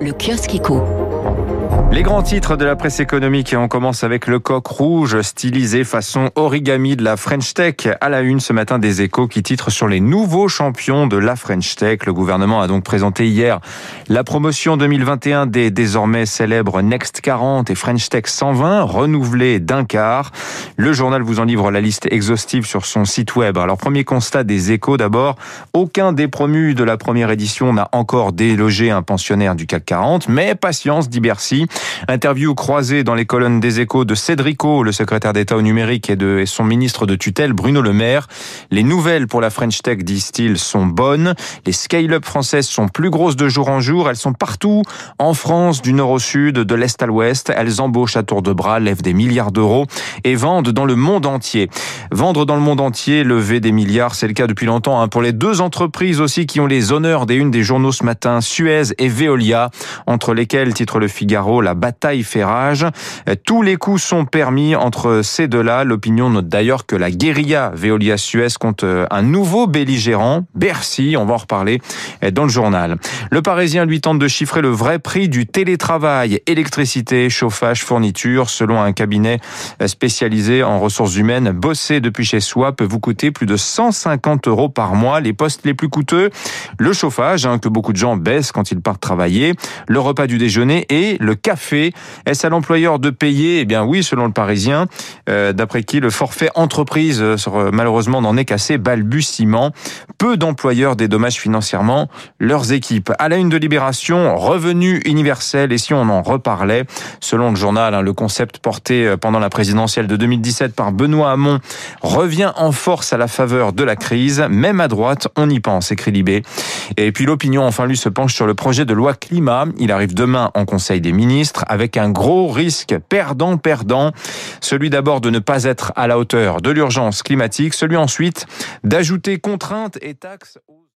Le kiosque éco. Les grands titres de la presse économique et on commence avec le coq rouge stylisé façon origami de la French Tech à la une ce matin des échos qui titre sur les nouveaux champions de la French Tech. Le gouvernement a donc présenté hier la promotion 2021 des désormais célèbres Next 40 et French Tech 120 renouvelés d'un quart. Le journal vous en livre la liste exhaustive sur son site web. Alors premier constat des échos d'abord, aucun des promus de la première édition n'a encore délogé un pensionnaire du CAC 40, mais patience dit Bercy. Interview croisée dans les colonnes des échos de Cédrico, le secrétaire d'État au numérique, et de son ministre de tutelle, Bruno Le Maire. Les nouvelles pour la French Tech, disent-ils, sont bonnes. Les scale-up françaises sont plus grosses de jour en jour. Elles sont partout, en France, du nord au sud, de l'est à l'ouest. Elles embauchent à tour de bras, lèvent des milliards d'euros et vendent dans le monde entier. Vendre dans le monde entier, lever des milliards, c'est le cas depuis longtemps hein. pour les deux entreprises aussi qui ont les honneurs des unes des journaux ce matin, Suez et Veolia, entre lesquelles, titre le Figaro, la bataille fait rage. Tous les coups sont permis entre ces deux-là. L'opinion note d'ailleurs que la guérilla Veolia-Suez compte euh, un nouveau belligérant, Bercy. On va en reparler euh, dans le journal. Le Parisien lui tente de chiffrer le vrai prix du télétravail, électricité, chauffage, fourniture. Selon un cabinet euh, spécialisé en ressources humaines, bosser depuis chez soi peut vous coûter plus de 150 euros par mois. Les postes les plus coûteux, le chauffage, hein, que beaucoup de gens baissent quand ils partent travailler, le repas du déjeuner et le café. Est-ce à l'employeur de payer? Eh bien oui, selon le Parisien, euh, d'après qui le forfait entreprise euh, malheureusement n'en est qu'à ses balbutiements. Peu d'employeurs dédommagent financièrement leurs équipes. À la une de Libération, revenu universel et si on en reparlait, selon le journal, hein, le concept porté euh, pendant la présidentielle de 2017 par Benoît Hamon revient en force à la faveur de la crise. Même à droite, on y pense, écrit Libé. Et puis l'opinion, enfin lui, se penche sur le projet de loi climat. Il arrive demain en Conseil des ministres avec un gros risque perdant-perdant. Celui d'abord de ne pas être à la hauteur de l'urgence climatique, celui ensuite d'ajouter contraintes et taxes